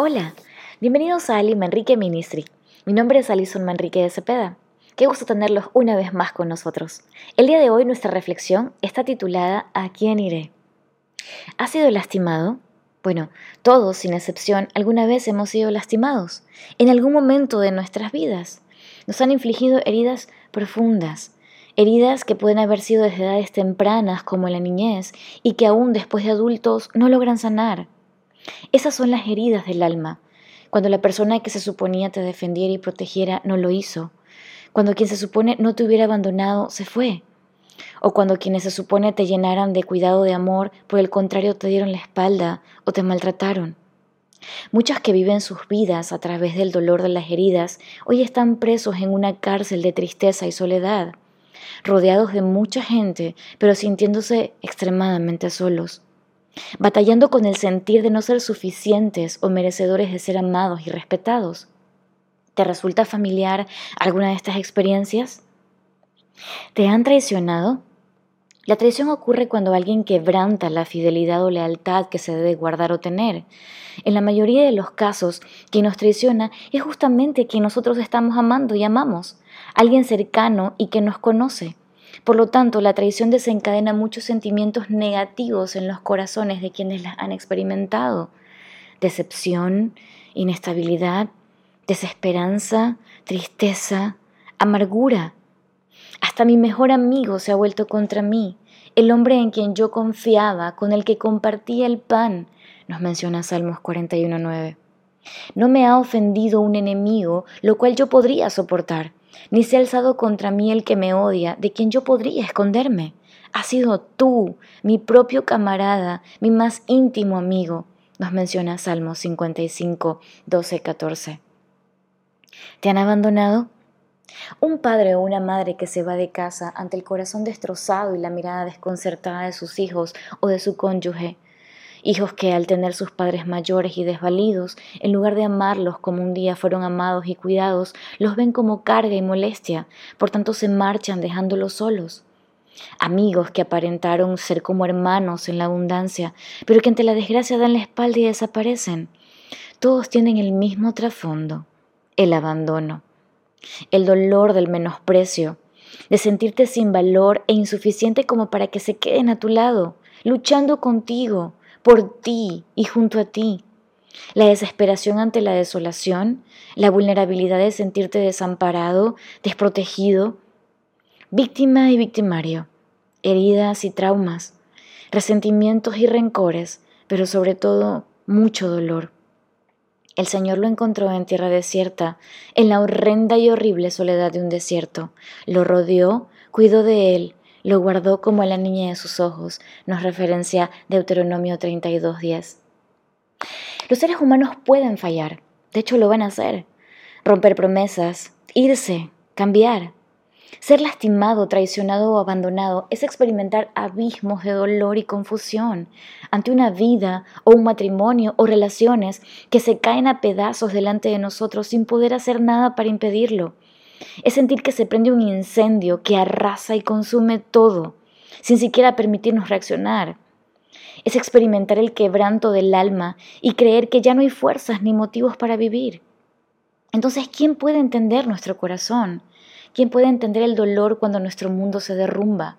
Hola, bienvenidos a Ali Manrique Ministry. Mi nombre es Alison Manrique de Cepeda. Qué gusto tenerlos una vez más con nosotros. El día de hoy nuestra reflexión está titulada ¿A quién iré? ¿Has sido lastimado? Bueno, todos, sin excepción, alguna vez hemos sido lastimados, en algún momento de nuestras vidas. Nos han infligido heridas profundas, heridas que pueden haber sido desde edades tempranas como la niñez y que aún después de adultos no logran sanar. Esas son las heridas del alma, cuando la persona que se suponía te defendiera y protegiera no lo hizo, cuando quien se supone no te hubiera abandonado se fue, o cuando quienes se supone te llenaran de cuidado de amor, por el contrario te dieron la espalda o te maltrataron. Muchas que viven sus vidas a través del dolor de las heridas hoy están presos en una cárcel de tristeza y soledad, rodeados de mucha gente, pero sintiéndose extremadamente solos batallando con el sentir de no ser suficientes o merecedores de ser amados y respetados. ¿Te resulta familiar alguna de estas experiencias? ¿Te han traicionado? La traición ocurre cuando alguien quebranta la fidelidad o lealtad que se debe guardar o tener. En la mayoría de los casos, quien nos traiciona es justamente quien nosotros estamos amando y amamos, alguien cercano y que nos conoce. Por lo tanto, la traición desencadena muchos sentimientos negativos en los corazones de quienes la han experimentado. Decepción, inestabilidad, desesperanza, tristeza, amargura. Hasta mi mejor amigo se ha vuelto contra mí, el hombre en quien yo confiaba, con el que compartía el pan, nos menciona Salmos 41.9. No me ha ofendido un enemigo, lo cual yo podría soportar ni se ha alzado contra mí el que me odia, de quien yo podría esconderme. Ha sido tú, mi propio camarada, mi más íntimo amigo, nos menciona Salmo 55, 12, 14. ¿Te han abandonado? Un padre o una madre que se va de casa ante el corazón destrozado y la mirada desconcertada de sus hijos o de su cónyuge, hijos que al tener sus padres mayores y desvalidos, en lugar de amarlos como un día fueron amados y cuidados, los ven como carga y molestia, por tanto se marchan dejándolos solos. Amigos que aparentaron ser como hermanos en la abundancia, pero que ante la desgracia dan la espalda y desaparecen. Todos tienen el mismo trasfondo, el abandono, el dolor del menosprecio, de sentirte sin valor e insuficiente como para que se queden a tu lado, luchando contigo, por ti y junto a ti. La desesperación ante la desolación, la vulnerabilidad de sentirte desamparado, desprotegido, víctima y victimario, heridas y traumas, resentimientos y rencores, pero sobre todo mucho dolor. El Señor lo encontró en tierra desierta, en la horrenda y horrible soledad de un desierto. Lo rodeó, cuidó de él, lo guardó como a la niña de sus ojos, nos referencia Deuteronomio 32.10. Los seres humanos pueden fallar, de hecho lo van a hacer, romper promesas, irse, cambiar. Ser lastimado, traicionado o abandonado es experimentar abismos de dolor y confusión ante una vida o un matrimonio o relaciones que se caen a pedazos delante de nosotros sin poder hacer nada para impedirlo. Es sentir que se prende un incendio que arrasa y consume todo, sin siquiera permitirnos reaccionar. Es experimentar el quebranto del alma y creer que ya no hay fuerzas ni motivos para vivir. Entonces, ¿quién puede entender nuestro corazón? ¿Quién puede entender el dolor cuando nuestro mundo se derrumba?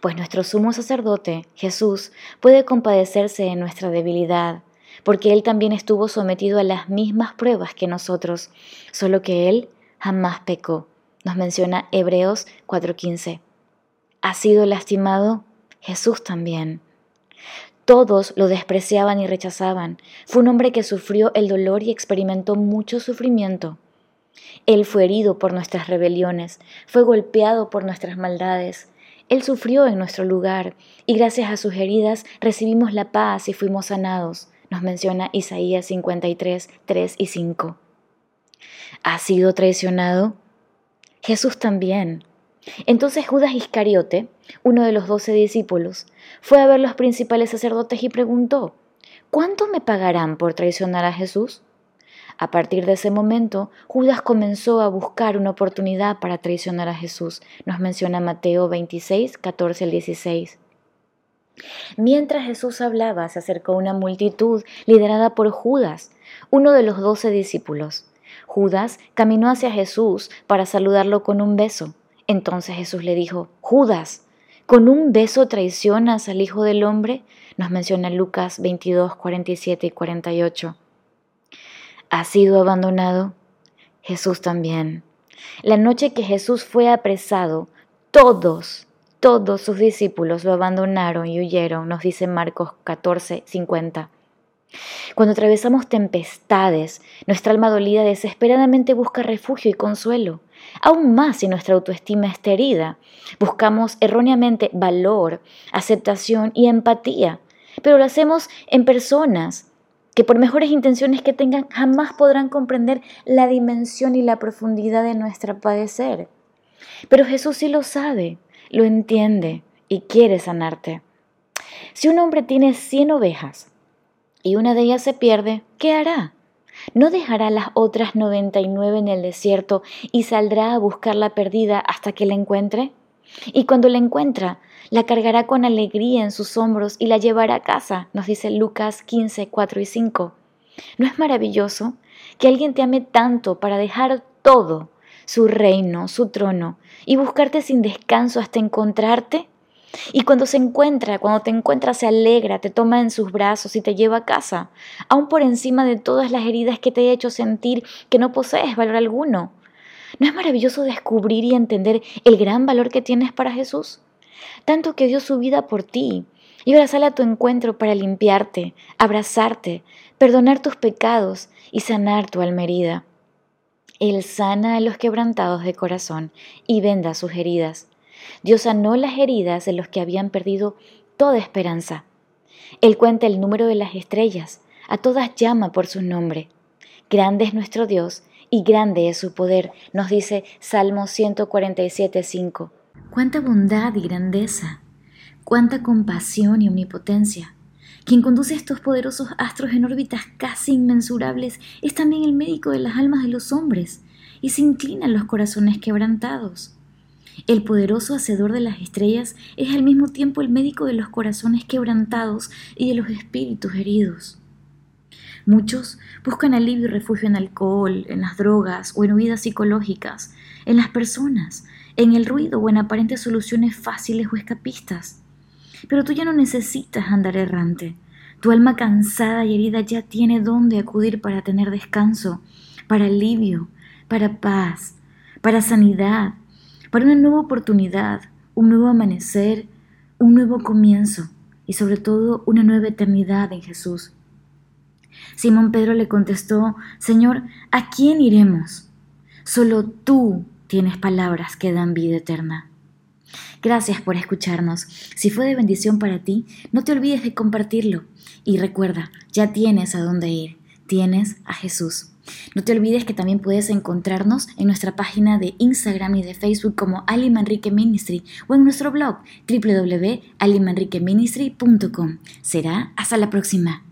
Pues nuestro sumo sacerdote, Jesús, puede compadecerse de nuestra debilidad, porque Él también estuvo sometido a las mismas pruebas que nosotros, solo que Él jamás pecó. Nos menciona Hebreos 4:15. ¿Ha sido lastimado? Jesús también. Todos lo despreciaban y rechazaban. Fue un hombre que sufrió el dolor y experimentó mucho sufrimiento. Él fue herido por nuestras rebeliones, fue golpeado por nuestras maldades. Él sufrió en nuestro lugar y gracias a sus heridas recibimos la paz y fuimos sanados, nos menciona Isaías 53, 3 y 5. ¿Ha sido traicionado? Jesús también. Entonces Judas Iscariote, uno de los doce discípulos, fue a ver los principales sacerdotes y preguntó, ¿cuánto me pagarán por traicionar a Jesús? A partir de ese momento, Judas comenzó a buscar una oportunidad para traicionar a Jesús. Nos menciona Mateo 26, 14 al 16. Mientras Jesús hablaba, se acercó una multitud liderada por Judas, uno de los doce discípulos. Judas caminó hacia Jesús para saludarlo con un beso. Entonces Jesús le dijo, Judas, ¿con un beso traicionas al Hijo del Hombre? Nos menciona Lucas 22, 47 y 48. ¿Ha sido abandonado? Jesús también. La noche que Jesús fue apresado, todos, todos sus discípulos lo abandonaron y huyeron, nos dice Marcos 14, 50. Cuando atravesamos tempestades, nuestra alma dolida desesperadamente busca refugio y consuelo. Aún más si nuestra autoestima está herida, buscamos erróneamente valor, aceptación y empatía, pero lo hacemos en personas que por mejores intenciones que tengan jamás podrán comprender la dimensión y la profundidad de nuestro padecer. Pero Jesús sí lo sabe, lo entiende y quiere sanarte. Si un hombre tiene cien ovejas y una de ellas se pierde, ¿qué hará? ¿No dejará las otras noventa y nueve en el desierto y saldrá a buscar la perdida hasta que la encuentre? Y cuando la encuentra, la cargará con alegría en sus hombros y la llevará a casa, nos dice Lucas 15, 4 y 5. ¿No es maravilloso que alguien te ame tanto para dejar todo, su reino, su trono, y buscarte sin descanso hasta encontrarte? Y cuando se encuentra, cuando te encuentra, se alegra, te toma en sus brazos y te lleva a casa, aun por encima de todas las heridas que te he hecho sentir que no posees valor alguno. ¿No es maravilloso descubrir y entender el gran valor que tienes para Jesús? Tanto que dio su vida por ti. Y ahora sale a tu encuentro para limpiarte, abrazarte, perdonar tus pecados y sanar tu alma herida. Él sana a los quebrantados de corazón y venda sus heridas. Dios sanó las heridas de los que habían perdido toda esperanza. Él cuenta el número de las estrellas, a todas llama por su nombre. Grande es nuestro Dios y grande es su poder, nos dice Salmo 147.5. Cuánta bondad y grandeza, cuánta compasión y omnipotencia. Quien conduce estos poderosos astros en órbitas casi inmensurables es también el médico de las almas de los hombres y se inclinan los corazones quebrantados. El poderoso hacedor de las estrellas es al mismo tiempo el médico de los corazones quebrantados y de los espíritus heridos. Muchos buscan alivio y refugio en alcohol, en las drogas o en huidas psicológicas, en las personas, en el ruido o en aparentes soluciones fáciles o escapistas. Pero tú ya no necesitas andar errante. Tu alma cansada y herida ya tiene dónde acudir para tener descanso, para alivio, para paz, para sanidad, para una nueva oportunidad, un nuevo amanecer, un nuevo comienzo y sobre todo una nueva eternidad en Jesús. Simón Pedro le contestó, Señor, ¿a quién iremos? Solo tú tienes palabras que dan vida eterna. Gracias por escucharnos. Si fue de bendición para ti, no te olvides de compartirlo. Y recuerda, ya tienes a dónde ir. Tienes a Jesús. No te olvides que también puedes encontrarnos en nuestra página de Instagram y de Facebook como Ali Manrique Ministry o en nuestro blog www.alimanriqueministry.com. Será hasta la próxima.